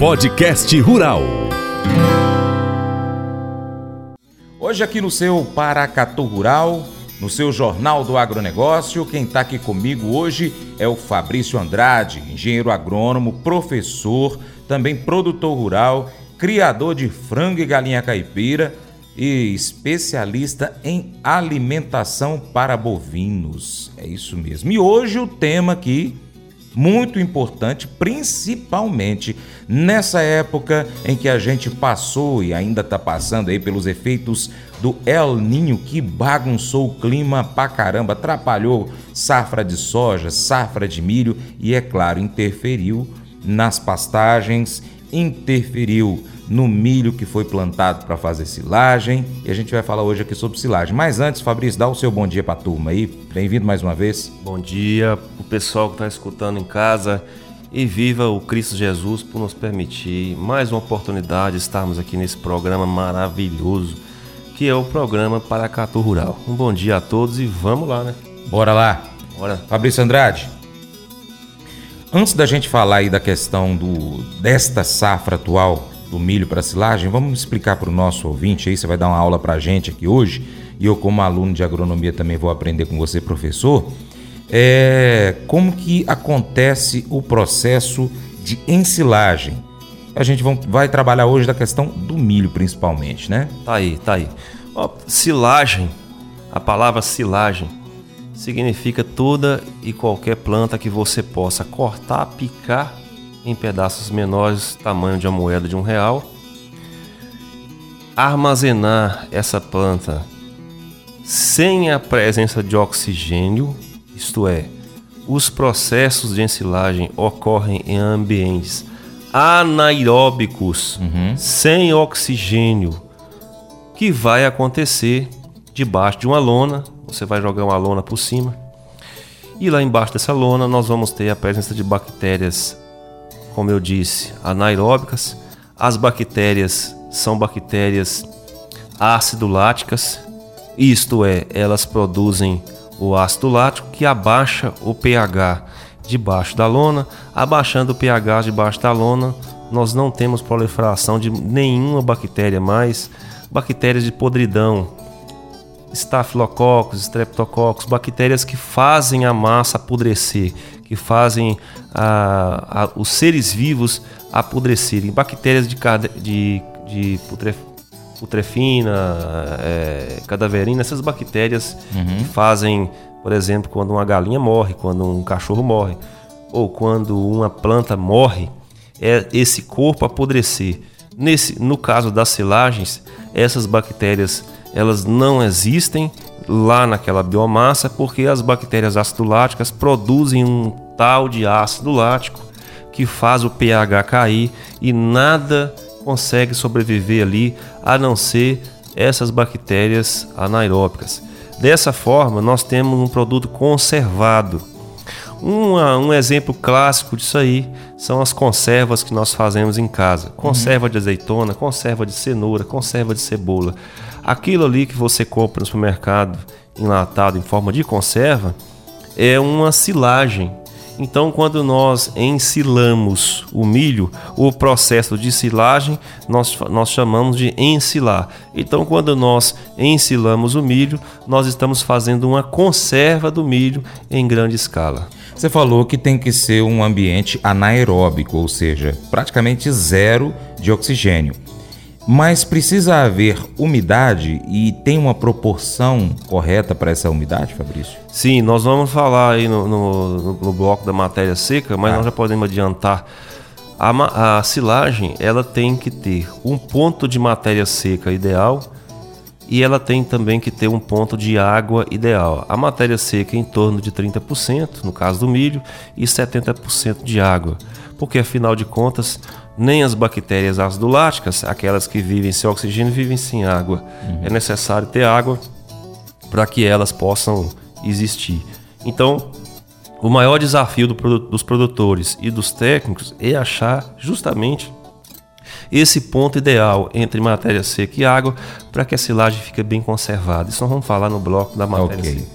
Podcast Rural. Hoje aqui no seu Paracatu Rural, no seu Jornal do Agronegócio, quem está aqui comigo hoje é o Fabrício Andrade, engenheiro agrônomo, professor, também produtor rural, criador de frango e galinha caipira e especialista em alimentação para bovinos. É isso mesmo. E hoje o tema aqui muito importante, principalmente nessa época em que a gente passou e ainda está passando aí pelos efeitos do El Ninho que bagunçou o clima pra caramba, atrapalhou safra de soja, safra de milho e, é claro, interferiu nas pastagens, interferiu no milho que foi plantado para fazer silagem. E a gente vai falar hoje aqui sobre silagem. Mas antes, Fabrício, dá o seu bom dia para a turma aí. Bem-vindo mais uma vez. Bom dia o pessoal que está escutando em casa. E viva o Cristo Jesus por nos permitir mais uma oportunidade de estarmos aqui nesse programa maravilhoso que é o programa Paracatu Rural. Um bom dia a todos e vamos lá, né? Bora lá. Bora. Fabrício Andrade. Antes da gente falar aí da questão do desta safra atual do milho para silagem, vamos explicar para o nosso ouvinte aí, você vai dar uma aula para a gente aqui hoje, e eu como aluno de agronomia também vou aprender com você, professor, é, como que acontece o processo de ensilagem. A gente vai trabalhar hoje da questão do milho principalmente, né? Tá aí, tá aí. Ó, silagem, a palavra silagem significa toda e qualquer planta que você possa cortar, picar em pedaços menores, tamanho de uma moeda de um real. Armazenar essa planta sem a presença de oxigênio, isto é, os processos de ensilagem ocorrem em ambientes anaeróbicos, uhum. sem oxigênio, que vai acontecer debaixo de uma lona. Você vai jogar uma lona por cima. E lá embaixo dessa lona nós vamos ter a presença de bactérias como eu disse, anaeróbicas. As bactérias são bactérias ácido láticas, isto é, elas produzem o ácido lático que abaixa o pH debaixo da lona. Abaixando o pH debaixo da lona, nós não temos proliferação de nenhuma bactéria mais. Bactérias de podridão, estafilococcus, streptococcus, bactérias que fazem a massa apodrecer, que fazem a, a, os seres vivos apodrecerem. Bactérias de, de, de putre, putrefina, é, cadaverina, essas bactérias uhum. que fazem, por exemplo, quando uma galinha morre, quando um cachorro morre, ou quando uma planta morre, é esse corpo apodrecer. Nesse, no caso das silagens, essas bactérias elas não existem lá naquela biomassa porque as bactérias ácido-láticas produzem um tal de ácido lático que faz o pH cair e nada consegue sobreviver ali a não ser essas bactérias anaeróbicas. Dessa forma, nós temos um produto conservado. um exemplo clássico disso aí são as conservas que nós fazemos em casa: conserva uhum. de azeitona, conserva de cenoura, conserva de cebola. Aquilo ali que você compra no supermercado enlatado em forma de conserva é uma silagem. Então, quando nós ensilamos o milho, o processo de silagem nós, nós chamamos de ensilar. Então, quando nós ensilamos o milho, nós estamos fazendo uma conserva do milho em grande escala. Você falou que tem que ser um ambiente anaeróbico, ou seja, praticamente zero de oxigênio. Mas precisa haver umidade e tem uma proporção correta para essa umidade, Fabrício? Sim, nós vamos falar aí no, no, no bloco da matéria seca, mas ah. nós já podemos adiantar. A, a silagem ela tem que ter um ponto de matéria seca ideal e ela tem também que ter um ponto de água ideal. A matéria seca em torno de 30%, no caso do milho, e 70% de água, porque afinal de contas nem as bactérias ácido-láticas, aquelas que vivem sem oxigênio, vivem sem água. Uhum. É necessário ter água para que elas possam existir. Então, o maior desafio do dos produtores e dos técnicos é achar justamente esse ponto ideal entre matéria seca e água para que a silagem fique bem conservada. Isso nós vamos falar no bloco da matéria okay. seca.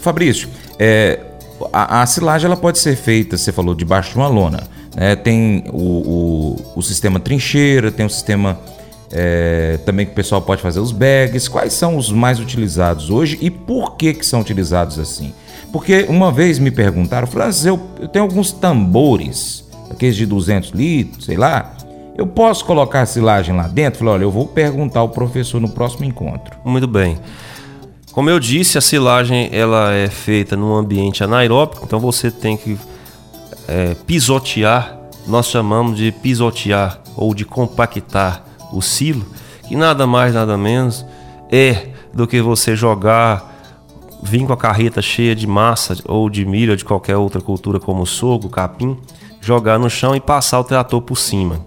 Fabrício, é, a, a silagem ela pode ser feita, você falou, debaixo de uma lona né? tem o, o, o, sistema trincheira, tem o sistema é, também que o pessoal pode fazer os bags. Quais são os mais utilizados hoje e por que, que são utilizados assim? Porque uma vez me perguntaram, Francis, eu, eu tenho alguns tambores, aqueles de 200 litros, sei lá, eu posso colocar a silagem lá dentro? Falei, olha, eu vou perguntar ao professor no próximo encontro. Muito bem. Como eu disse, a silagem ela é feita num ambiente anaeróbico, então você tem que é, pisotear, nós chamamos de pisotear ou de compactar o silo, que nada mais nada menos é do que você jogar vir com a carreta cheia de massa ou de milho ou de qualquer outra cultura como sorgo, capim, jogar no chão e passar o trator por cima.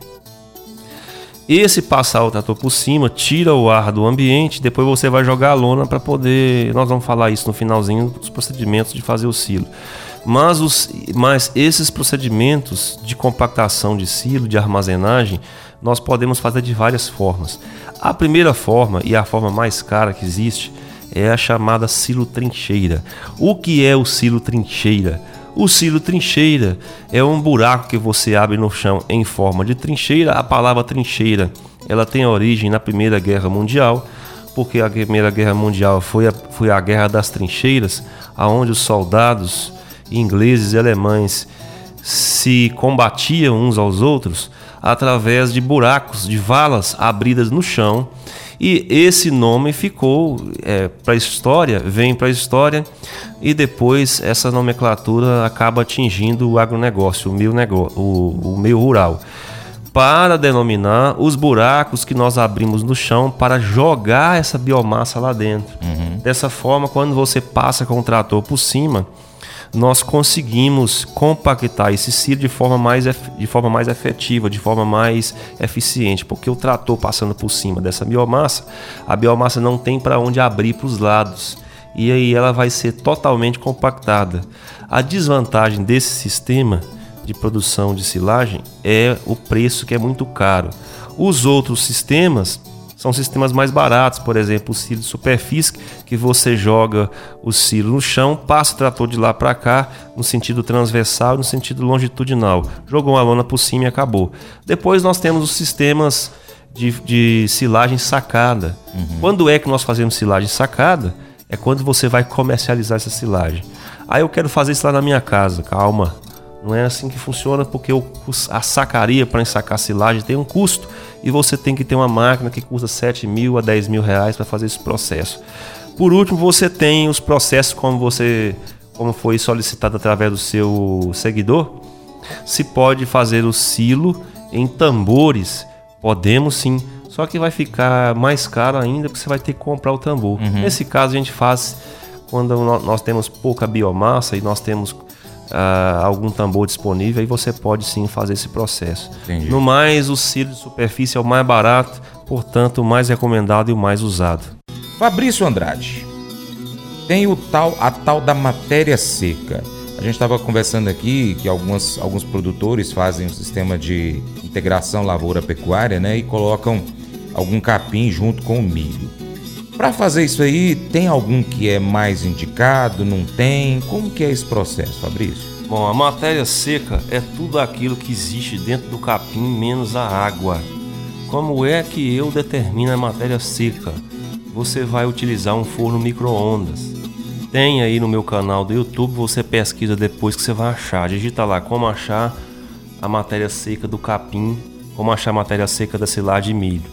Esse passar o trator por cima tira o ar do ambiente, depois você vai jogar a lona para poder. Nós vamos falar isso no finalzinho dos procedimentos de fazer o silo. Mas, os, mas esses procedimentos de compactação de silo, de armazenagem, nós podemos fazer de várias formas. A primeira forma, e a forma mais cara que existe, é a chamada silo trincheira. O que é o silo trincheira? O silo trincheira é um buraco que você abre no chão em forma de trincheira. A palavra trincheira ela tem origem na Primeira Guerra Mundial, porque a Primeira Guerra Mundial foi a, foi a guerra das trincheiras, aonde os soldados ingleses e alemães se combatiam uns aos outros através de buracos, de valas abridas no chão. E esse nome ficou é, para a história, vem para a história, e depois essa nomenclatura acaba atingindo o agronegócio, o meio, negócio, o, o meio rural, para denominar os buracos que nós abrimos no chão para jogar essa biomassa lá dentro. Uhum. Dessa forma, quando você passa com o trator por cima, nós conseguimos compactar esse silo de forma mais, de forma mais efetiva, de forma mais eficiente, porque o trator passando por cima dessa biomassa, a biomassa não tem para onde abrir para os lados e aí ela vai ser totalmente compactada. A desvantagem desse sistema de produção de silagem é o preço que é muito caro. Os outros sistemas são sistemas mais baratos, por exemplo, o silo de superfície, que você joga o silo no chão, passa o trator de lá para cá, no sentido transversal e no sentido longitudinal. Jogou uma lona por cima e acabou. Depois nós temos os sistemas de, de silagem sacada. Uhum. Quando é que nós fazemos silagem sacada? É quando você vai comercializar essa silagem. Aí ah, eu quero fazer isso lá na minha casa. Calma, não é assim que funciona, porque a sacaria para ensacar silagem tem um custo e você tem que ter uma máquina que custa 7 mil a 10 mil reais para fazer esse processo. Por último, você tem os processos como você, como foi solicitado através do seu seguidor. Se pode fazer o silo em tambores, podemos sim. Só que vai ficar mais caro ainda porque você vai ter que comprar o tambor. Uhum. Nesse caso a gente faz quando nós temos pouca biomassa e nós temos uh, algum tambor disponível, aí você pode sim fazer esse processo. Entendi. No mais, o silo de superfície é o mais barato, portanto, o mais recomendado e o mais usado. Fabrício Andrade, tem o tal, a tal da matéria seca. A gente estava conversando aqui que algumas, alguns produtores fazem um sistema de integração lavoura-pecuária né, e colocam algum capim junto com o milho. Para fazer isso aí, tem algum que é mais indicado? Não tem? Como que é esse processo, Fabrício? Bom, a matéria seca é tudo aquilo que existe dentro do capim menos a água. Como é que eu determino a matéria seca? Você vai utilizar um forno micro-ondas. Tem aí no meu canal do YouTube, você pesquisa depois que você vai achar. Digita lá como achar a matéria seca do capim, como achar a matéria seca da silagem de milho.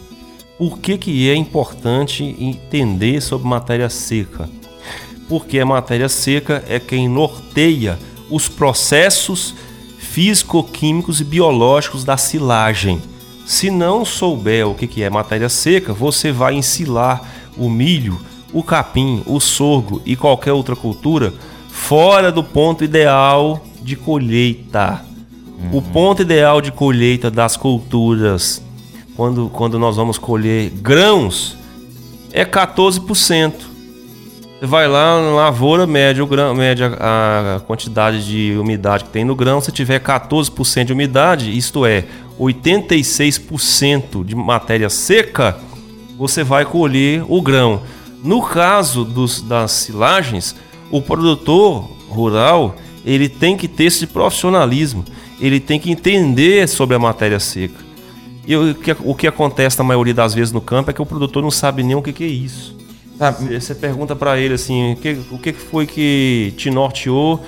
Por que, que é importante entender sobre matéria seca? Porque a matéria seca é quem norteia os processos físico-químicos e biológicos da silagem. Se não souber o que é matéria seca, você vai ensilar o milho, o capim, o sorgo e qualquer outra cultura fora do ponto ideal de colheita. Uhum. O ponto ideal de colheita das culturas quando, quando nós vamos colher grãos, é 14%. Você vai lá na lavoura, mede, o grão, mede a, a, quantidade de umidade que tem no grão. Se tiver 14% de umidade, isto é, 86% de matéria seca, você vai colher o grão. No caso dos, das silagens, o produtor rural ele tem que ter esse profissionalismo ele tem que entender sobre a matéria seca. E o que, o que acontece na maioria das vezes no campo é que o produtor não sabe nem o que, que é isso. Você pergunta para ele assim, o que, o que foi que te norteou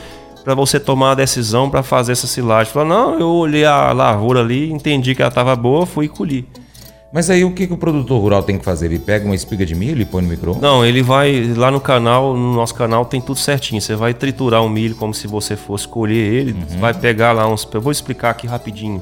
para você tomar a decisão para fazer essa silagem? Fala, não, eu olhei a lavoura ali, entendi que ela estava boa, fui colher. Mas aí o que, que o produtor rural tem que fazer? Ele pega uma espiga de milho e põe no micro Não, ele vai lá no canal, no nosso canal tem tudo certinho. Você vai triturar o milho como se você fosse colher ele. Uhum. Vai pegar lá uns. Eu vou explicar aqui rapidinho.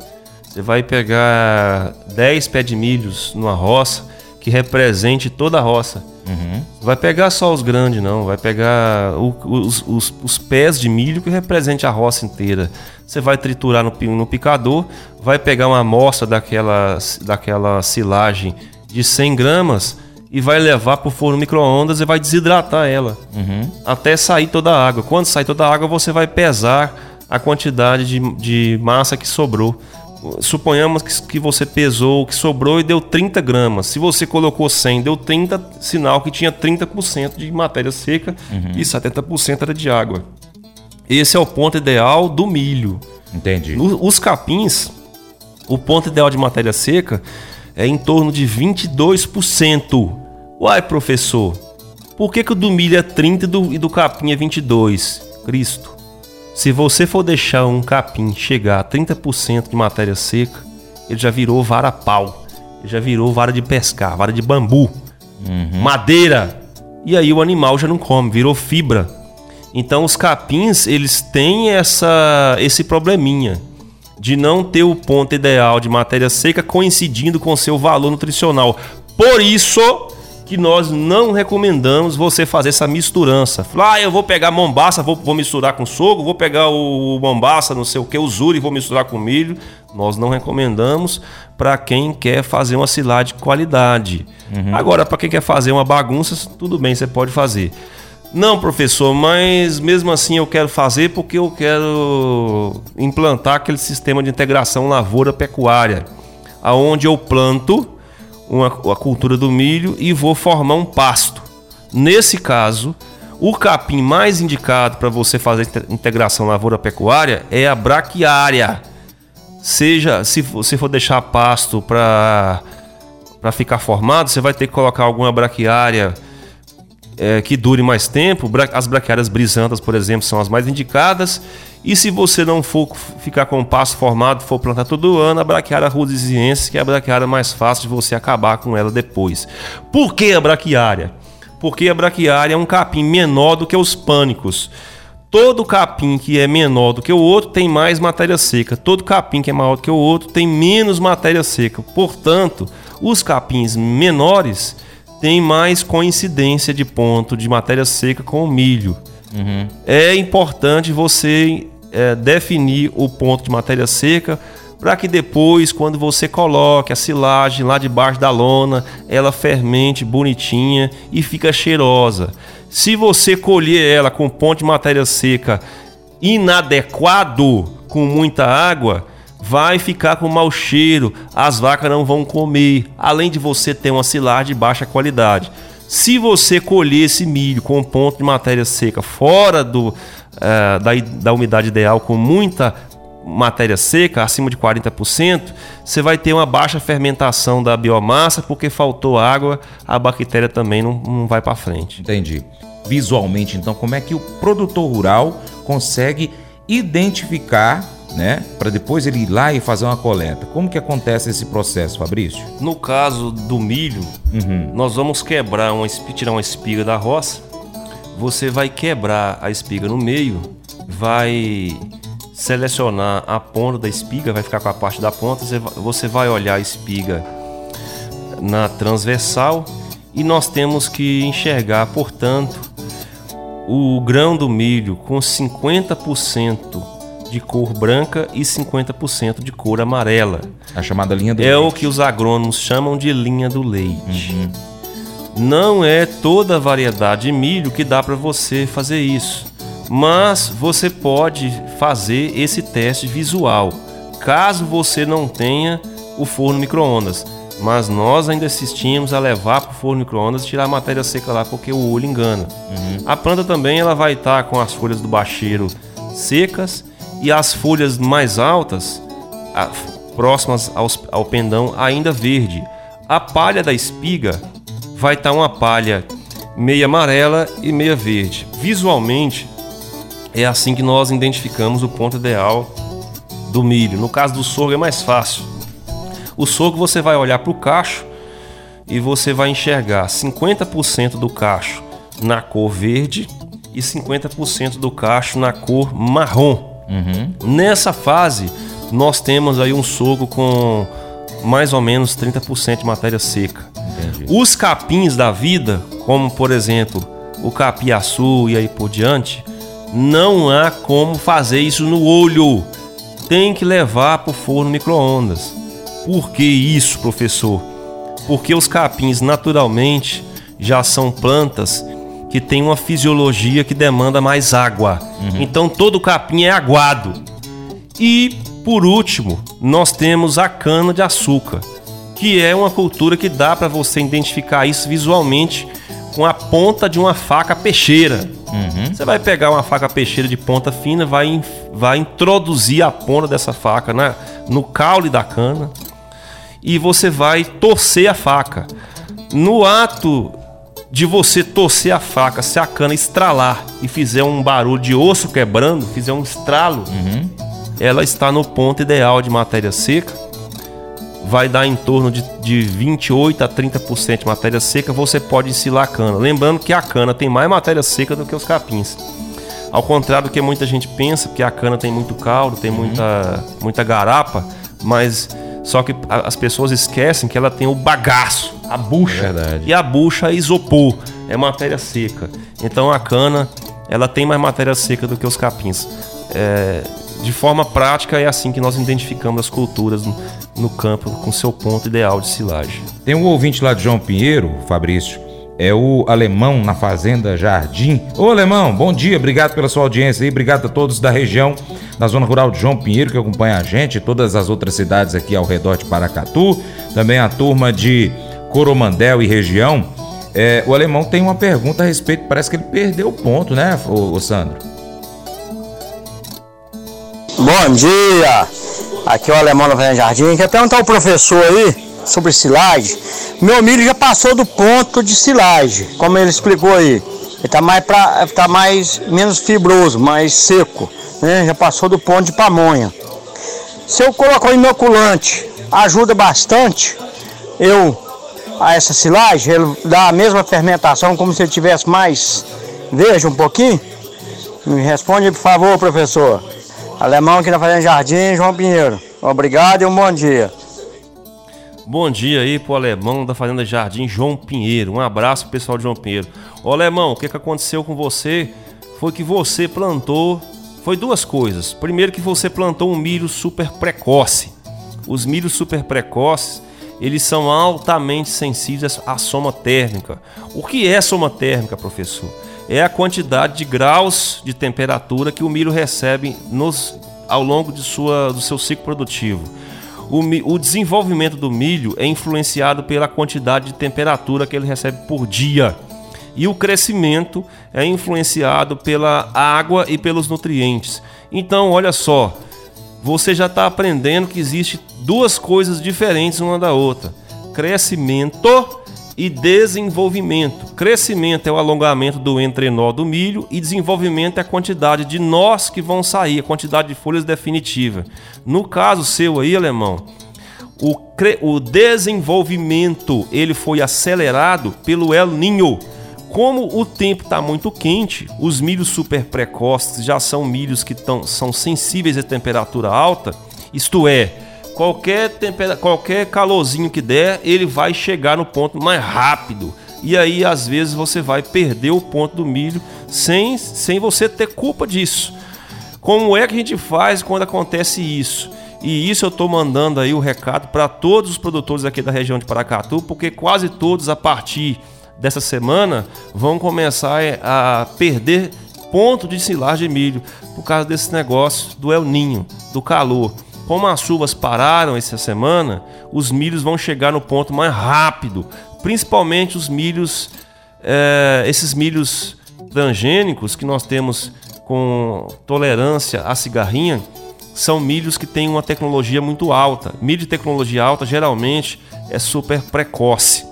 Você vai pegar 10 pés de milhos numa roça que represente toda a roça. Uhum. Vai pegar só os grandes, não. Vai pegar o, os, os, os, pés de milho que represente a roça inteira. Você vai triturar no, no picador, vai pegar uma amostra daquela, daquela silagem de 100 gramas e vai levar para o forno micro-ondas e vai desidratar ela uhum. até sair toda a água. Quando sair toda a água, você vai pesar a quantidade de, de massa que sobrou suponhamos que, que você pesou, que sobrou e deu 30 gramas. Se você colocou 100, deu 30, sinal que tinha 30% de matéria seca uhum. e 70% era de água. Esse é o ponto ideal do milho. Entendi. No, os capins, o ponto ideal de matéria seca é em torno de 22%. Uai, professor, por que, que o do milho é 30 e do, e do capim é 22? Cristo. Se você for deixar um capim chegar a 30% de matéria seca, ele já virou vara pau. Ele já virou vara de pescar, vara de bambu, uhum. madeira. E aí o animal já não come, virou fibra. Então os capins, eles têm essa esse probleminha de não ter o ponto ideal de matéria seca coincidindo com seu valor nutricional. Por isso, que nós não recomendamos você fazer essa misturança. Falar, ah, eu vou pegar mombaça, vou, vou misturar com sogo, vou pegar o, o mombaça, não sei o que, o zuri, vou misturar com milho. Nós não recomendamos para quem quer fazer uma silagem de qualidade. Uhum. Agora, para quem quer fazer uma bagunça, tudo bem, você pode fazer. Não, professor, mas mesmo assim eu quero fazer porque eu quero implantar aquele sistema de integração lavoura-pecuária, aonde eu planto uma, a cultura do milho e vou formar um pasto. Nesse caso, o capim mais indicado para você fazer integração lavoura-pecuária é a braquiária. Seja, se você for deixar pasto para ficar formado, você vai ter que colocar alguma braquiária é, que dure mais tempo. As braquiárias brisantas, por exemplo, são as mais indicadas. E se você não for ficar com o passo formado, for plantar todo ano, a braquiária rudisiense, que é a braquiária mais fácil de você acabar com ela depois. Por que a braquiária? Porque a braquiária é um capim menor do que os pânicos. Todo capim que é menor do que o outro tem mais matéria seca. Todo capim que é maior do que o outro tem menos matéria seca. Portanto, os capins menores têm mais coincidência de ponto de matéria seca com o milho. Uhum. É importante você é, definir o ponto de matéria seca para que depois, quando você coloque a silagem lá debaixo da lona, ela fermente bonitinha e fica cheirosa. Se você colher ela com ponto de matéria seca inadequado, com muita água, vai ficar com mau cheiro, as vacas não vão comer, além de você ter uma silagem de baixa qualidade. Se você colher esse milho com um ponto de matéria seca fora do, uh, da, da umidade ideal, com muita matéria seca, acima de 40%, você vai ter uma baixa fermentação da biomassa, porque faltou água, a bactéria também não, não vai para frente. Entendi. Visualmente, então, como é que o produtor rural consegue identificar né? Para depois ele ir lá e fazer uma coleta. Como que acontece esse processo, Fabrício? No caso do milho, uhum. nós vamos quebrar uma tirar uma espiga da roça. Você vai quebrar a espiga no meio, vai selecionar a ponta da espiga, vai ficar com a parte da ponta. Você vai olhar a espiga na transversal e nós temos que enxergar, portanto, o grão do milho com 50% de cor branca e 50% de cor amarela. A chamada linha do é leite. É o que os agrônomos chamam de linha do leite. Uhum. Não é toda a variedade de milho que dá para você fazer isso, mas você pode fazer esse teste visual, caso você não tenha o forno micro-ondas. Mas nós ainda assistimos a levar para o forno micro-ondas e tirar a matéria seca lá, porque o olho engana. Uhum. A planta também ela vai estar tá com as folhas do bacheiro secas e as folhas mais altas, próximas ao pendão, ainda verde. A palha da espiga vai estar tá uma palha meia amarela e meia verde. Visualmente, é assim que nós identificamos o ponto ideal do milho. No caso do sorgo é mais fácil. O sorgo você vai olhar para o cacho e você vai enxergar 50% do cacho na cor verde e 50% do cacho na cor marrom. Uhum. Nessa fase, nós temos aí um sorgo com mais ou menos 30% de matéria seca. Entendi. Os capins da vida, como por exemplo o capiaçu e aí por diante, não há como fazer isso no olho. Tem que levar para o forno micro-ondas. Por que isso, professor? Porque os capins naturalmente já são plantas que têm uma fisiologia que demanda mais água. Uhum. Então todo capim é aguado. E por último, nós temos a cana de açúcar, que é uma cultura que dá para você identificar isso visualmente com a ponta de uma faca peixeira. Uhum. Você vai pegar uma faca peixeira de ponta fina, vai, vai introduzir a ponta dessa faca na, no caule da cana e você vai torcer a faca. No ato de você torcer a faca, se a cana estralar e fizer um barulho de osso quebrando, fizer um estralo, uhum. ela está no ponto ideal de matéria seca. Vai dar em torno de, de 28 a 30% de matéria seca. Você pode ensilar a cana. Lembrando que a cana tem mais matéria seca do que os capins. Ao contrário do que muita gente pensa, que a cana tem muito caldo, tem uhum. muita, muita garapa, mas só que as pessoas esquecem que ela tem o bagaço, a bucha. É. E a bucha é isopor, é matéria seca. Então a cana, ela tem mais matéria seca do que os capins. É, de forma prática, é assim que nós identificamos as culturas no, no campo com seu ponto ideal de silagem. Tem um ouvinte lá de João Pinheiro, Fabrício, é o Alemão na Fazenda Jardim. Ô Alemão, bom dia, obrigado pela sua audiência e obrigado a todos da região, da zona rural de João Pinheiro que acompanha a gente, todas as outras cidades aqui ao redor de Paracatu, também a turma de Coromandel e região. É, o Alemão tem uma pergunta a respeito, parece que ele perdeu o ponto, né, ô, ô Sandro? Bom dia, aqui é o Alemão na Fazenda Jardim. Quer perguntar ao professor aí sobre silagem? Meu milho já passou do ponto de silagem, como ele explicou aí. Ele está mais, pra, tá mais menos fibroso, mais seco, né? Já passou do ponto de pamonha. Se eu colocar inoculante, ajuda bastante eu a essa silagem, ele dá a mesma fermentação como se ele tivesse mais veja um pouquinho. Me responde, por favor, professor. Alemão aqui na Fazenda Jardim, João Pinheiro. Obrigado e um bom dia. Bom dia aí pro alemão da Fazenda Jardim, João Pinheiro. Um abraço pro pessoal de João Pinheiro. Ô alemão, o que, que aconteceu com você foi que você plantou. Foi duas coisas. Primeiro, que você plantou um milho super precoce. Os milhos super precoces eles são altamente sensíveis à soma térmica. O que é soma térmica, professor? É a quantidade de graus de temperatura que o milho recebe nos, ao longo de sua, do seu ciclo produtivo o, o desenvolvimento do milho é influenciado pela quantidade de temperatura que ele recebe por dia. E o crescimento é influenciado pela água e pelos nutrientes. Então, olha só, você já está aprendendo que existe duas coisas diferentes uma da outra: crescimento e desenvolvimento. Crescimento é o alongamento do entrenó do milho e desenvolvimento é a quantidade de nós que vão sair, a quantidade de folhas definitiva. No caso seu aí, alemão, o, o desenvolvimento ele foi acelerado pelo El Ninho. Como o tempo está muito quente, os milhos super precoces já são milhos que tão, são sensíveis à temperatura alta, isto é, qualquer, tempera qualquer calorzinho que der, ele vai chegar no ponto mais rápido. E aí, às vezes, você vai perder o ponto do milho sem, sem você ter culpa disso. Como é que a gente faz quando acontece isso? E isso eu estou mandando aí o recado para todos os produtores aqui da região de Paracatu, porque quase todos a partir dessa semana vão começar a perder ponto de silagem de milho por causa desse negócio do El Ninho, do calor. Como as chuvas pararam essa semana, os milhos vão chegar no ponto mais rápido, principalmente os milhos, é, esses milhos transgênicos que nós temos com tolerância à cigarrinha são milhos que têm uma tecnologia muito alta. Milho de tecnologia alta geralmente é super precoce.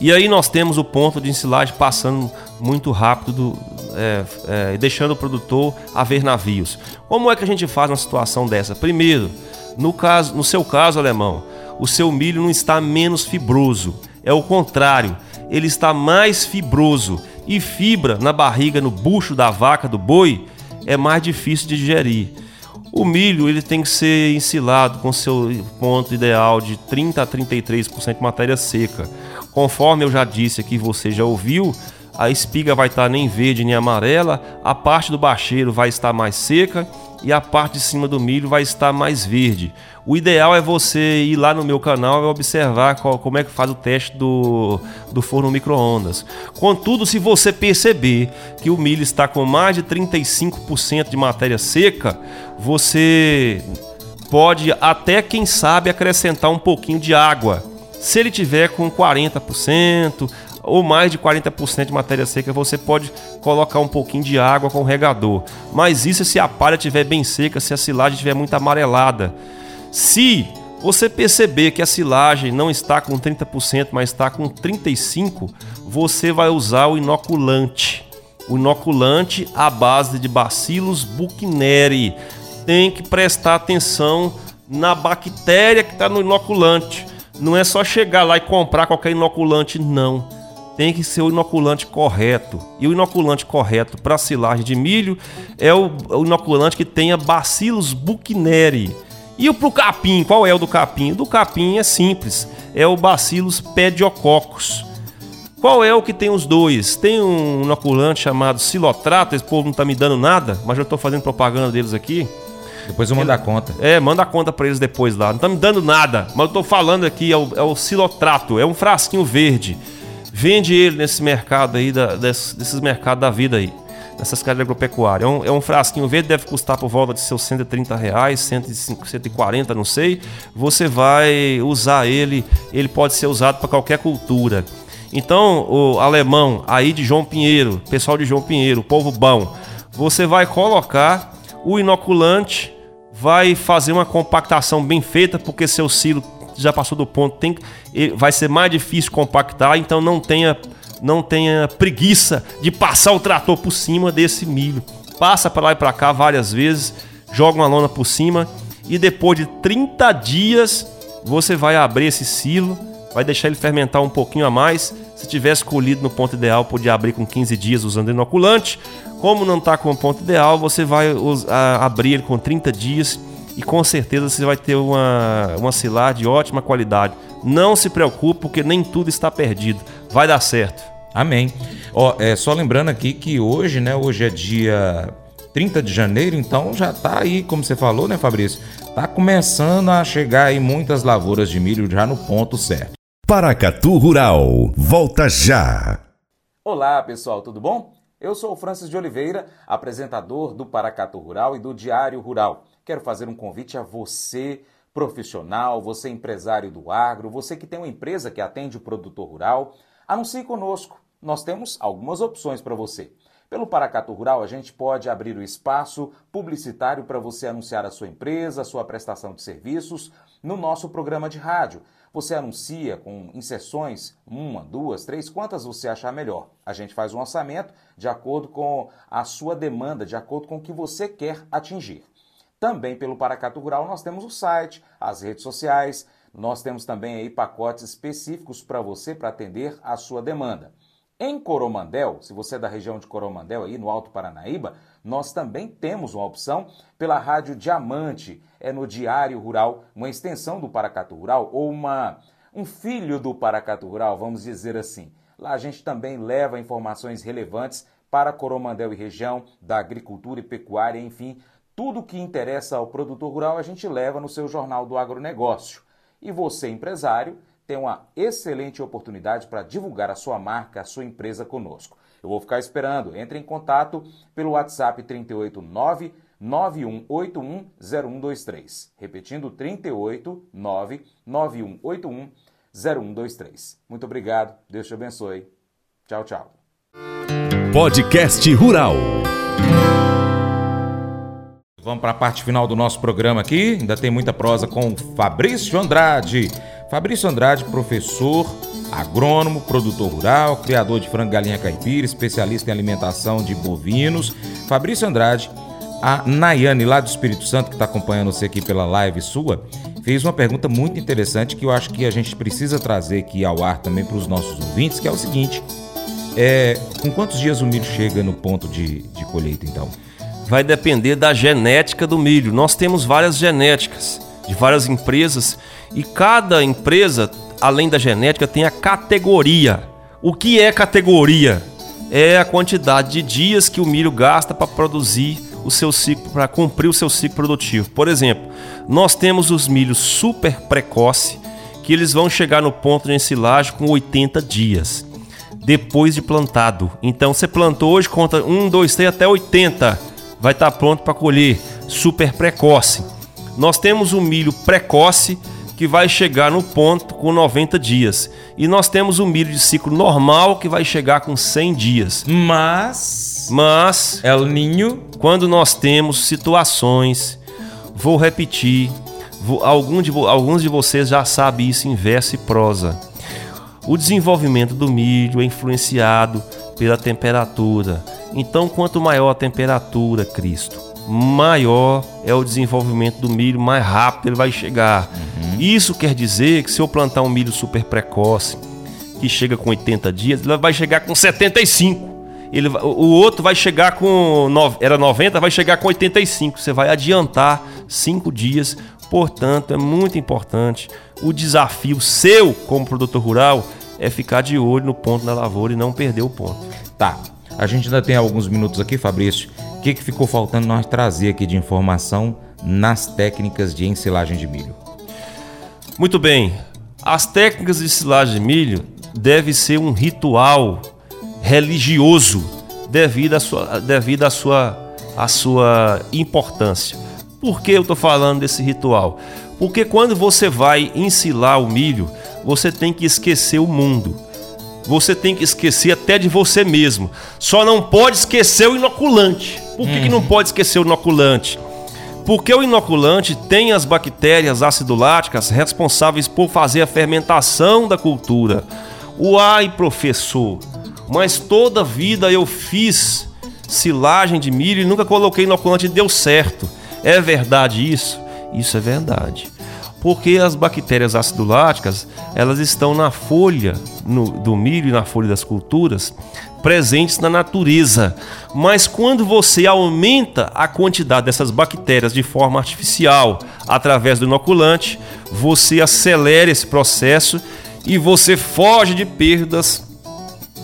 E aí nós temos o ponto de ensilagem passando muito rápido, é, é, deixando o produtor a ver navios. Como é que a gente faz uma situação dessa? Primeiro, no, caso, no seu caso, alemão, o seu milho não está menos fibroso. É o contrário, ele está mais fibroso. E fibra na barriga, no bucho da vaca, do boi, é mais difícil de digerir. O milho ele tem que ser ensilado com seu ponto ideal de 30 a 33% de matéria seca. Conforme eu já disse aqui, você já ouviu, a espiga vai estar nem verde nem amarela, a parte do bacheiro vai estar mais seca e a parte de cima do milho vai estar mais verde. O ideal é você ir lá no meu canal e observar qual, como é que faz o teste do, do forno micro-ondas. Contudo, se você perceber que o milho está com mais de 35% de matéria seca, você pode até, quem sabe, acrescentar um pouquinho de água. Se ele tiver com 40%, ou mais de 40% de matéria seca, você pode colocar um pouquinho de água com o regador. Mas isso se a palha estiver bem seca, se a silagem estiver muito amarelada. Se você perceber que a silagem não está com 30%, mas está com 35%, você vai usar o inoculante. O inoculante à base de Bacillus buchneri. Tem que prestar atenção na bactéria que está no inoculante. Não é só chegar lá e comprar qualquer inoculante, não tem que ser o inoculante correto. E o inoculante correto para silagem de milho é o, o inoculante que tenha Bacillus buchneri. E o pro capim, qual é o do capim? O do capim é simples, é o Bacillus pediococcus. Qual é o que tem os dois? Tem um inoculante chamado Silotrato, esse povo não tá me dando nada, mas eu tô fazendo propaganda deles aqui. Depois eu mando a conta. É, manda a conta para eles depois lá. Não tá me dando nada, mas eu tô falando aqui, é o, é o Silotrato, é um frasquinho verde. Vende ele nesse mercado aí, da, desses, desses mercados da vida aí, nessas casas de agropecuária. É um, é um frasquinho verde, deve custar por volta de seus 130 reais, 150, 140, não sei. Você vai usar ele, ele pode ser usado para qualquer cultura. Então, o alemão aí de João Pinheiro, pessoal de João Pinheiro, povo bom, você vai colocar o inoculante, vai fazer uma compactação bem feita, porque seu silo já passou do ponto, tem, vai ser mais difícil compactar, então não tenha, não tenha preguiça de passar o trator por cima desse milho. Passa para lá e para cá várias vezes, joga uma lona por cima e depois de 30 dias você vai abrir esse silo, vai deixar ele fermentar um pouquinho a mais. Se tivesse colhido no ponto ideal, podia abrir com 15 dias usando inoculante. Como não está com o ponto ideal, você vai abrir ele com 30 dias e com certeza você vai ter uma, uma cilar de ótima qualidade. Não se preocupe, porque nem tudo está perdido. Vai dar certo. Amém. Ó, é, só lembrando aqui que hoje, né? Hoje é dia 30 de janeiro, então já tá aí, como você falou, né, Fabrício? Tá começando a chegar aí muitas lavouras de milho já no ponto certo. Paracatu Rural, volta já. Olá, pessoal, tudo bom? Eu sou o Francis de Oliveira, apresentador do Paracatu Rural e do Diário Rural. Quero fazer um convite a você, profissional, você empresário do agro, você que tem uma empresa que atende o produtor rural, anuncie conosco. Nós temos algumas opções para você. Pelo Paracato Rural, a gente pode abrir o espaço publicitário para você anunciar a sua empresa, a sua prestação de serviços no nosso programa de rádio. Você anuncia com inserções, uma, duas, três, quantas você achar melhor. A gente faz um orçamento de acordo com a sua demanda, de acordo com o que você quer atingir. Também pelo Paracato Rural nós temos o site, as redes sociais, nós temos também aí pacotes específicos para você para atender a sua demanda. Em Coromandel, se você é da região de Coromandel aí no Alto Paranaíba, nós também temos uma opção pela Rádio Diamante, é no Diário Rural, uma extensão do Paracato Rural ou uma um filho do Paracato Rural, vamos dizer assim. Lá a gente também leva informações relevantes para Coromandel e região, da agricultura e pecuária, enfim, tudo que interessa ao produtor rural a gente leva no seu Jornal do Agronegócio. E você, empresário, tem uma excelente oportunidade para divulgar a sua marca, a sua empresa conosco. Eu vou ficar esperando. Entre em contato pelo WhatsApp 389 9181 0123. Repetindo 389 9181 0123. Muito obrigado. Deus te abençoe. Tchau, tchau. Podcast Rural. Vamos para a parte final do nosso programa aqui. Ainda tem muita prosa com Fabrício Andrade. Fabrício Andrade, professor, agrônomo, produtor rural, criador de frango galinha caipira, especialista em alimentação de bovinos. Fabrício Andrade, a Nayane lá do Espírito Santo, que está acompanhando você aqui pela live sua, fez uma pergunta muito interessante que eu acho que a gente precisa trazer aqui ao ar também para os nossos ouvintes, que é o seguinte: é, com quantos dias o milho chega no ponto de, de colheita, então? Vai depender da genética do milho. Nós temos várias genéticas de várias empresas e cada empresa, além da genética, tem a categoria. O que é categoria? É a quantidade de dias que o milho gasta para produzir o seu ciclo, para cumprir o seu ciclo produtivo. Por exemplo, nós temos os milhos super precoce, que eles vão chegar no ponto de ensilagem com 80 dias depois de plantado. Então você plantou hoje, conta 1, 2, 3 até 80 vai estar tá pronto para colher, super precoce. Nós temos o milho precoce que vai chegar no ponto com 90 dias. E nós temos o milho de ciclo normal que vai chegar com 100 dias. Mas mas El Ninho, quando nós temos situações, vou repetir, vou, algum de, alguns de vocês já sabem isso em verso e prosa. O desenvolvimento do milho é influenciado pela temperatura, então, quanto maior a temperatura, Cristo, maior é o desenvolvimento do milho, mais rápido ele vai chegar. Uhum. Isso quer dizer que se eu plantar um milho super precoce, que chega com 80 dias, ele vai chegar com 75. Ele, o outro vai chegar com. Era 90, vai chegar com 85. Você vai adiantar 5 dias. Portanto, é muito importante. O desafio seu, como produtor rural, é ficar de olho no ponto da lavoura e não perder o ponto. Tá. A gente ainda tem alguns minutos aqui, Fabrício. O que, que ficou faltando nós trazer aqui de informação nas técnicas de ensilagem de milho? Muito bem. As técnicas de ensilagem de milho deve ser um ritual religioso devido à sua, devido à sua, à sua importância. Por que eu estou falando desse ritual? Porque quando você vai ensilar o milho, você tem que esquecer o mundo você tem que esquecer até de você mesmo. Só não pode esquecer o inoculante. Por que, que não pode esquecer o inoculante? Porque o inoculante tem as bactérias acidoláticas responsáveis por fazer a fermentação da cultura. Uai, professor, mas toda vida eu fiz silagem de milho e nunca coloquei inoculante e deu certo. É verdade isso? Isso é verdade porque as bactérias acidoláticas elas estão na folha no, do milho e na folha das culturas presentes na natureza. Mas quando você aumenta a quantidade dessas bactérias de forma artificial através do inoculante, você acelera esse processo e você foge de perdas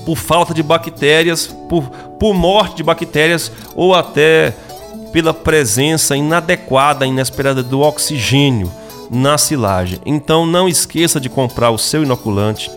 por falta de bactérias, por, por morte de bactérias ou até pela presença inadequada, inesperada do oxigênio na silagem. Então não esqueça de comprar o seu inoculante.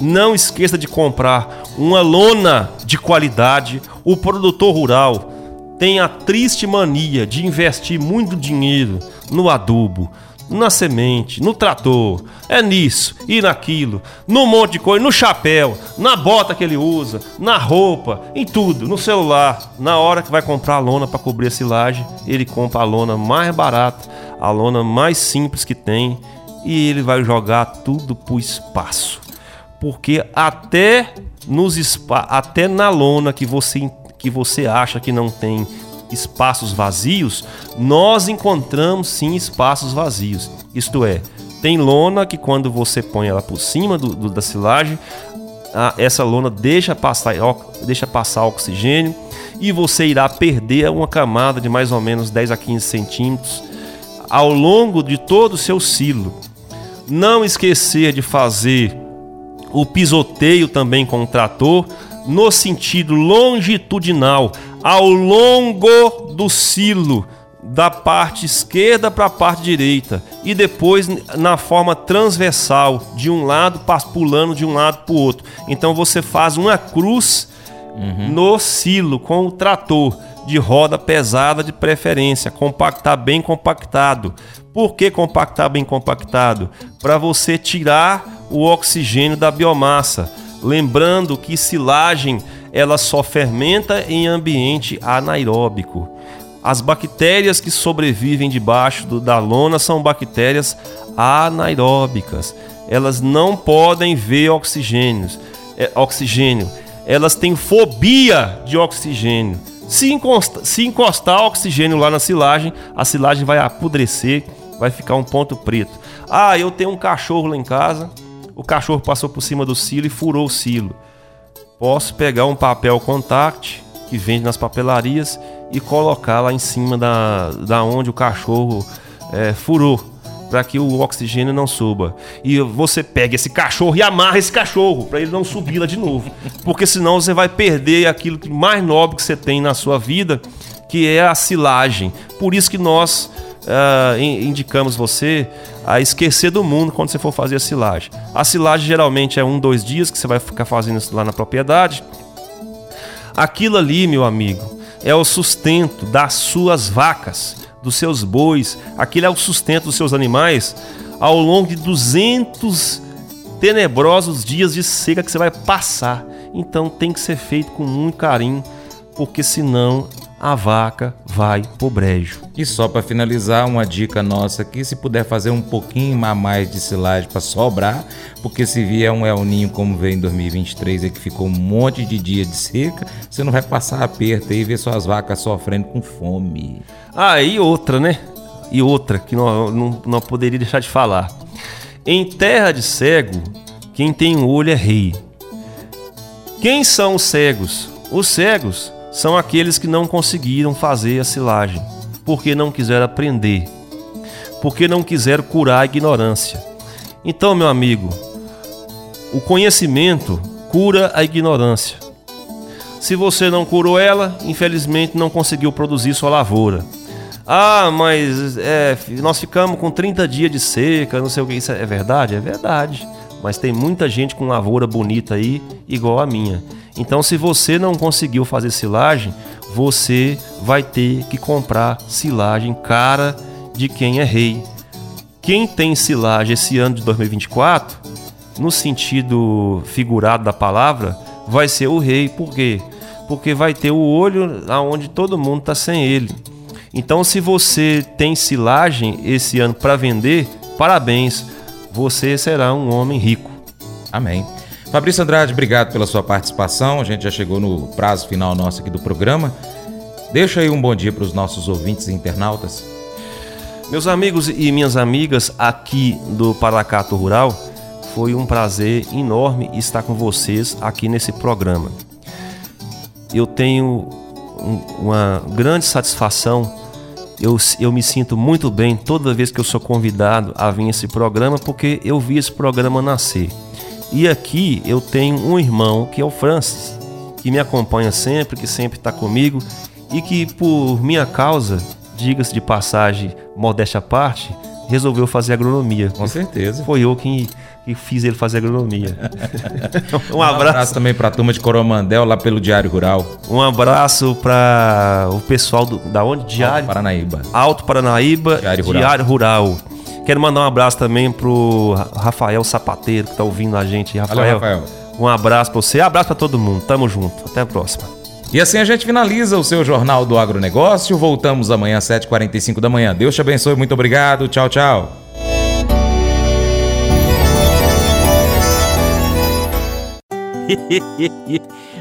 Não esqueça de comprar uma lona de qualidade. O produtor rural tem a triste mania de investir muito dinheiro no adubo, na semente, no trator, é nisso e naquilo, no monte de coisa, no chapéu, na bota que ele usa, na roupa, em tudo, no celular. Na hora que vai comprar a lona para cobrir a silagem, ele compra a lona mais barata, a lona mais simples que tem e ele vai jogar tudo pro espaço. Porque até nos até na lona que você que você acha que não tem espaços vazios, nós encontramos sim espaços vazios. Isto é, tem lona que quando você põe ela por cima do, do da silagem, a, essa lona deixa passar, deixa passar oxigênio e você irá perder uma camada de mais ou menos 10 a 15 centímetros ao longo de todo o seu silo. Não esquecer de fazer o pisoteio também com o trator no sentido longitudinal ao longo do silo, da parte esquerda para a parte direita e depois na forma transversal, de um lado pulando de um lado para o outro. Então você faz uma cruz uhum. no silo com o trator de roda pesada de preferência, compactar bem compactado. Por que compactar bem compactado? Para você tirar o oxigênio da biomassa. Lembrando que silagem ela só fermenta em ambiente anaeróbico. As bactérias que sobrevivem debaixo do, da lona são bactérias anaeróbicas. Elas não podem ver oxigênio. É, oxigênio. Elas têm fobia de oxigênio. Se se encostar oxigênio lá na silagem, a silagem vai apodrecer, vai ficar um ponto preto. Ah, eu tenho um cachorro lá em casa, o cachorro passou por cima do silo e furou o silo. Posso pegar um papel contact que vende nas papelarias e colocar lá em cima da, da onde o cachorro é, furou para que o oxigênio não suba. E você pega esse cachorro e amarra esse cachorro para ele não subir lá de novo, porque senão você vai perder aquilo mais nobre que você tem na sua vida, que é a silagem. Por isso que nós uh, indicamos você a esquecer do mundo quando você for fazer a silagem. A silagem geralmente é um, dois dias que você vai ficar fazendo isso lá na propriedade. Aquilo ali, meu amigo, é o sustento das suas vacas, dos seus bois, aquele é o sustento dos seus animais ao longo de 200 tenebrosos dias de seca que você vai passar. Então tem que ser feito com muito carinho, porque senão a vaca vai pro brejo. E só para finalizar, uma dica nossa aqui, se puder fazer um pouquinho a mais de silagem para sobrar, porque se vier um El Ninho como veio em 2023 e que ficou um monte de dia de seca, você não vai passar aperto aí e ver suas vacas sofrendo com fome. Ah, e outra, né? E outra que não, não, não poderia deixar de falar. Em terra de cego, quem tem um olho é rei. Quem são os cegos? Os cegos são aqueles que não conseguiram fazer a silagem, porque não quiseram aprender, porque não quiseram curar a ignorância. Então, meu amigo, o conhecimento cura a ignorância. Se você não curou ela, infelizmente não conseguiu produzir sua lavoura. Ah, mas é, nós ficamos com 30 dias de seca, não sei o que. Isso é verdade? É verdade. Mas tem muita gente com lavoura bonita aí, igual a minha. Então, se você não conseguiu fazer silagem, você vai ter que comprar silagem cara de quem é rei. Quem tem silagem esse ano de 2024, no sentido figurado da palavra, vai ser o rei. Por quê? Porque vai ter o olho aonde todo mundo está sem ele. Então, se você tem silagem esse ano para vender, parabéns, você será um homem rico. Amém. Fabrício Andrade, obrigado pela sua participação. A gente já chegou no prazo final nosso aqui do programa. Deixa aí um bom dia para os nossos ouvintes e internautas. Meus amigos e minhas amigas aqui do Paracato Rural, foi um prazer enorme estar com vocês aqui nesse programa. Eu tenho uma grande satisfação, eu, eu me sinto muito bem toda vez que eu sou convidado a vir esse programa, porque eu vi esse programa nascer. E aqui eu tenho um irmão que é o Francis, que me acompanha sempre, que sempre está comigo e que por minha causa, diga-se de passagem, modéstia à parte, resolveu fazer agronomia. Com certeza. Foi eu quem, que fiz ele fazer agronomia. um, abraço. um abraço também para a turma de Coromandel lá pelo Diário Rural. Um abraço para o pessoal do, da onde? Diário Alto Paranaíba. Alto Paranaíba, Diário Rural. Diário Rural. Quero mandar um abraço também pro Rafael Sapateiro, que tá ouvindo a gente. Rafael, Valeu, Rafael. um abraço pra você. Abraço pra todo mundo. Tamo junto. Até a próxima. E assim a gente finaliza o seu Jornal do Agronegócio. Voltamos amanhã às 7h45 da manhã. Deus te abençoe. Muito obrigado. Tchau, tchau.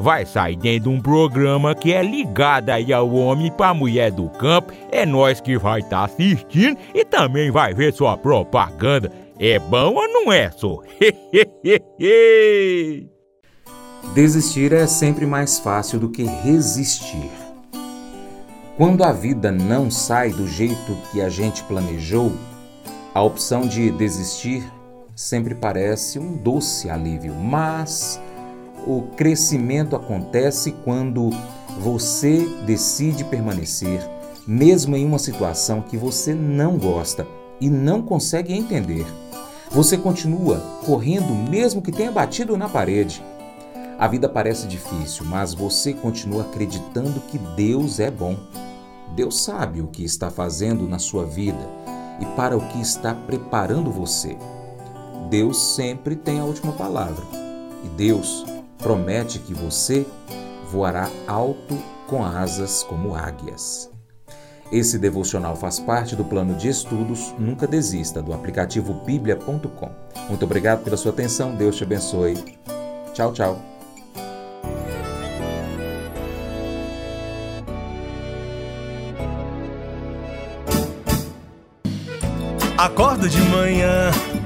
vai sair dentro de um programa que é ligado aí ao homem para mulher do campo. É nós que vai estar tá assistindo e também vai ver sua propaganda. É bom ou não é, só? Desistir é sempre mais fácil do que resistir. Quando a vida não sai do jeito que a gente planejou, a opção de desistir sempre parece um doce alívio, mas o crescimento acontece quando você decide permanecer, mesmo em uma situação que você não gosta e não consegue entender. Você continua correndo mesmo que tenha batido na parede. A vida parece difícil, mas você continua acreditando que Deus é bom. Deus sabe o que está fazendo na sua vida e para o que está preparando você. Deus sempre tem a última palavra. E Deus promete que você voará alto com asas como águias. Esse devocional faz parte do plano de estudos Nunca Desista do aplicativo bíblia.com. Muito obrigado pela sua atenção, Deus te abençoe. Tchau, tchau. Acordo de manhã